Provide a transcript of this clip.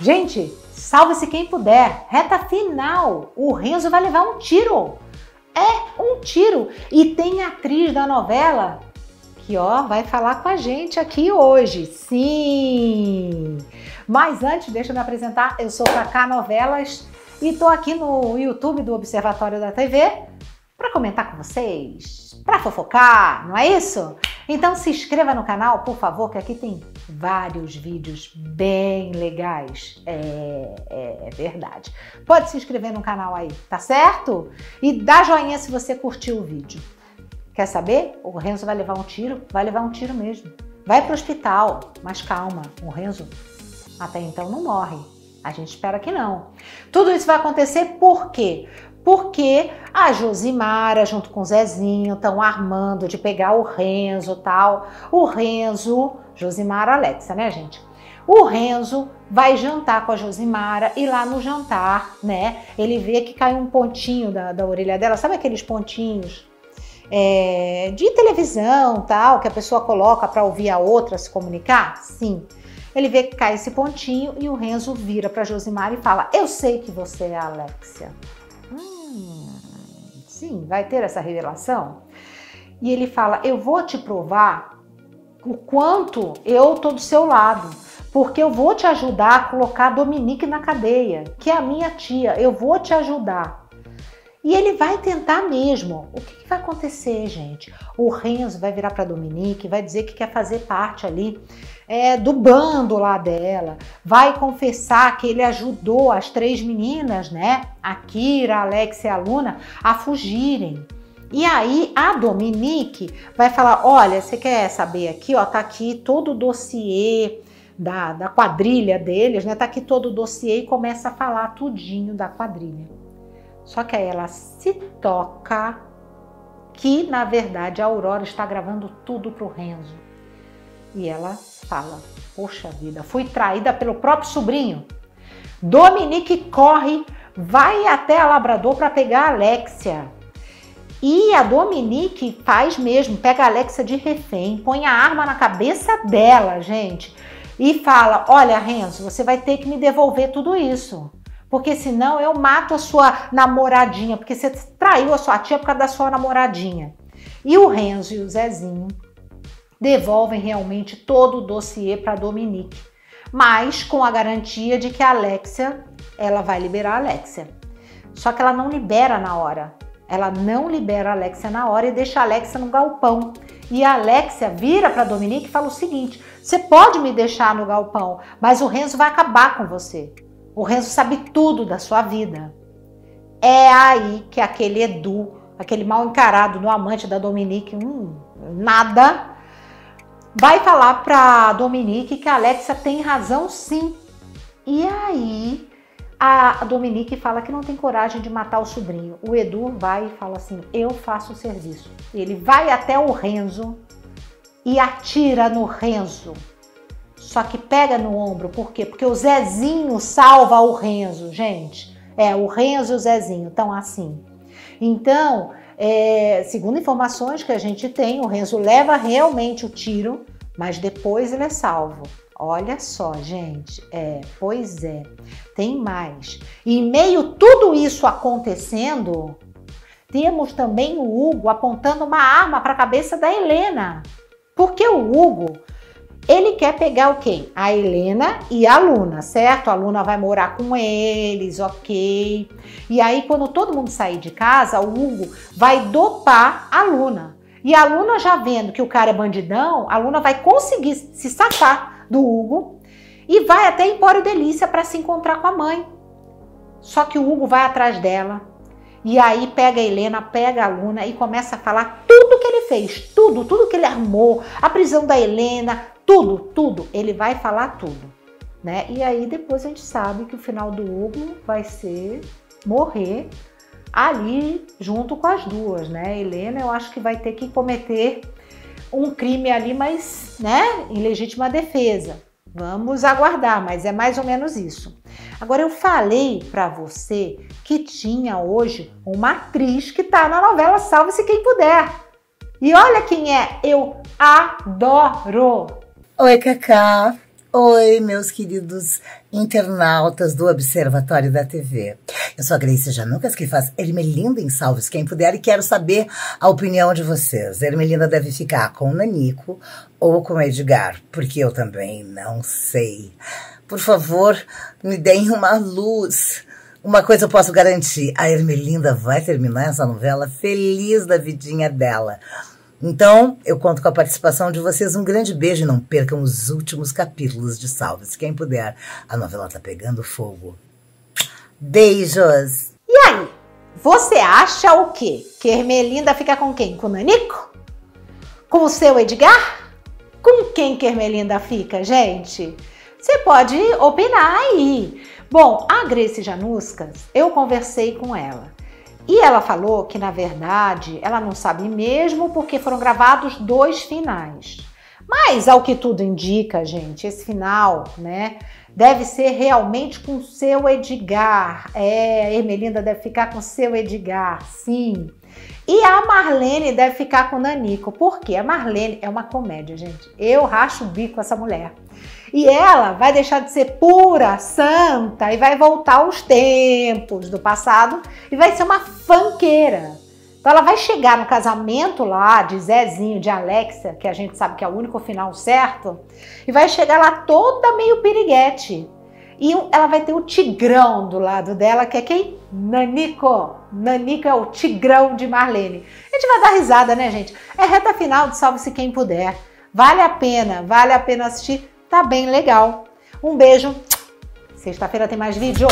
Gente, salve-se quem puder. Reta final. O Renzo vai levar um tiro. É um tiro. E tem atriz da novela que ó, vai falar com a gente aqui hoje. Sim. Mas antes, deixa eu me apresentar. Eu sou Cacá Novelas e tô aqui no YouTube do Observatório da TV para comentar com vocês, para fofocar, não é isso? Então se inscreva no canal, por favor, que aqui tem vários vídeos bem legais. É, é, é, verdade. Pode se inscrever no canal aí, tá certo? E dá joinha se você curtiu o vídeo. Quer saber? O Renzo vai levar um tiro? Vai levar um tiro mesmo. Vai pro hospital, mas calma, o Renzo até então não morre. A gente espera que não. Tudo isso vai acontecer por quê? porque a Josimara, junto com o Zezinho, estão armando de pegar o Renzo tal. O Renzo, Josimara Alexa, né, gente? O Renzo vai jantar com a Josimara e lá no jantar, né, ele vê que cai um pontinho da, da orelha dela, sabe aqueles pontinhos é, de televisão tal, que a pessoa coloca para ouvir a outra se comunicar? Sim. Ele vê que cai esse pontinho e o Renzo vira para Josimara e fala: Eu sei que você é a Alexia. Hum, sim, vai ter essa revelação. E ele fala: Eu vou te provar o quanto eu tô do seu lado, porque eu vou te ajudar a colocar a Dominique na cadeia, que é a minha tia. Eu vou te ajudar. E ele vai tentar mesmo. O que, que vai acontecer, gente? O Renzo vai virar para Dominique, vai dizer que quer fazer parte ali é, do bando lá dela, vai confessar que ele ajudou as três meninas, né? A Kira, a Alex e a Luna, a fugirem. E aí a Dominique vai falar: olha, você quer saber aqui, ó, tá aqui todo o dossiê da, da quadrilha deles, né? Tá aqui todo o dossiê e começa a falar tudinho da quadrilha. Só que aí ela se toca que, na verdade, a Aurora está gravando tudo pro Renzo. E ela fala: Poxa vida, fui traída pelo próprio sobrinho. Dominique corre, vai até a Labrador para pegar a Alexia. E a Dominique faz mesmo, pega a Alexia de refém, põe a arma na cabeça dela, gente, e fala: Olha, Renzo, você vai ter que me devolver tudo isso porque senão eu mato a sua namoradinha, porque você traiu a sua tia por causa da sua namoradinha. E o Renzo e o Zezinho devolvem realmente todo o dossiê para Dominique, mas com a garantia de que a Alexia, ela vai liberar a Alexia. Só que ela não libera na hora. Ela não libera a Alexia na hora e deixa a Alexia no galpão. E a Alexia vira para Dominique e fala o seguinte: "Você pode me deixar no galpão, mas o Renzo vai acabar com você." O Renzo sabe tudo da sua vida. É aí que aquele Edu, aquele mal encarado no amante da Dominique, hum, nada, vai falar para Dominique que a Alexa tem razão sim. E aí a Dominique fala que não tem coragem de matar o sobrinho. O Edu vai e fala assim: Eu faço o serviço. Ele vai até o Renzo e atira no Renzo. Só que pega no ombro, por quê? Porque o Zezinho salva o Renzo, gente. É, o Renzo e o Zezinho estão assim. Então, é, segundo informações que a gente tem, o Renzo leva realmente o tiro, mas depois ele é salvo. Olha só, gente. É, pois é. Tem mais. Em meio tudo isso acontecendo, temos também o Hugo apontando uma arma para a cabeça da Helena. Porque o Hugo ele quer pegar o quê? A Helena e a Luna, certo? A Luna vai morar com eles, ok. E aí, quando todo mundo sair de casa, o Hugo vai dopar a Luna. E a Luna já vendo que o cara é bandidão, a Luna vai conseguir se safar do Hugo e vai até Empório Delícia para se encontrar com a mãe. Só que o Hugo vai atrás dela. E aí pega a Helena, pega a Luna e começa a falar tudo que ele fez, tudo, tudo que ele armou, a prisão da Helena, tudo, tudo, ele vai falar tudo, né? E aí depois a gente sabe que o final do Hugo vai ser morrer ali junto com as duas, né? Helena, eu acho que vai ter que cometer um crime ali, mas, né, em legítima defesa. Vamos aguardar, mas é mais ou menos isso. Agora eu falei para você que tinha hoje uma atriz que tá na novela Salve-se quem puder. E olha quem é, eu adoro. Oi, Cacá. Oi, meus queridos internautas do Observatório da TV. Eu sou a Grace Janucas, que faz Ermelinda em Salves Quem Puder, e quero saber a opinião de vocês. Ermelinda deve ficar com o Nanico ou com o Edgar, porque eu também não sei. Por favor, me deem uma luz. Uma coisa eu posso garantir: a Ermelinda vai terminar essa novela feliz da vidinha dela. Então, eu conto com a participação de vocês. Um grande beijo e não percam os últimos capítulos de Salve-se quem puder. A novela tá pegando fogo. Beijos! E aí, você acha o quê? Que Ermelinda fica com quem? Com o Nanico? Com o seu Edgar? Com quem que Ermelinda fica, gente? Você pode opinar aí. Bom, a Grace Januscas, eu conversei com ela. E ela falou que, na verdade, ela não sabe mesmo porque foram gravados dois finais. Mas, ao que tudo indica, gente, esse final, né, deve ser realmente com seu Edgar. É, a Ermelinda deve ficar com seu Edgar, sim. E a Marlene deve ficar com o Nanico. Por quê? A Marlene é uma comédia, gente. Eu racho o bico essa mulher. E ela vai deixar de ser pura, santa e vai voltar aos tempos do passado e vai ser uma fanqueira. Então ela vai chegar no casamento lá de Zezinho, de Alexia, que a gente sabe que é o único final certo, e vai chegar lá toda meio piriguete. E ela vai ter o tigrão do lado dela, que é quem? Nanico. Nanico é o tigrão de Marlene. A gente vai dar risada, né, gente? É reta final de Salve-se Quem Puder. Vale a pena, vale a pena assistir tá bem legal. Um beijo. Sexta-feira tem mais vídeo.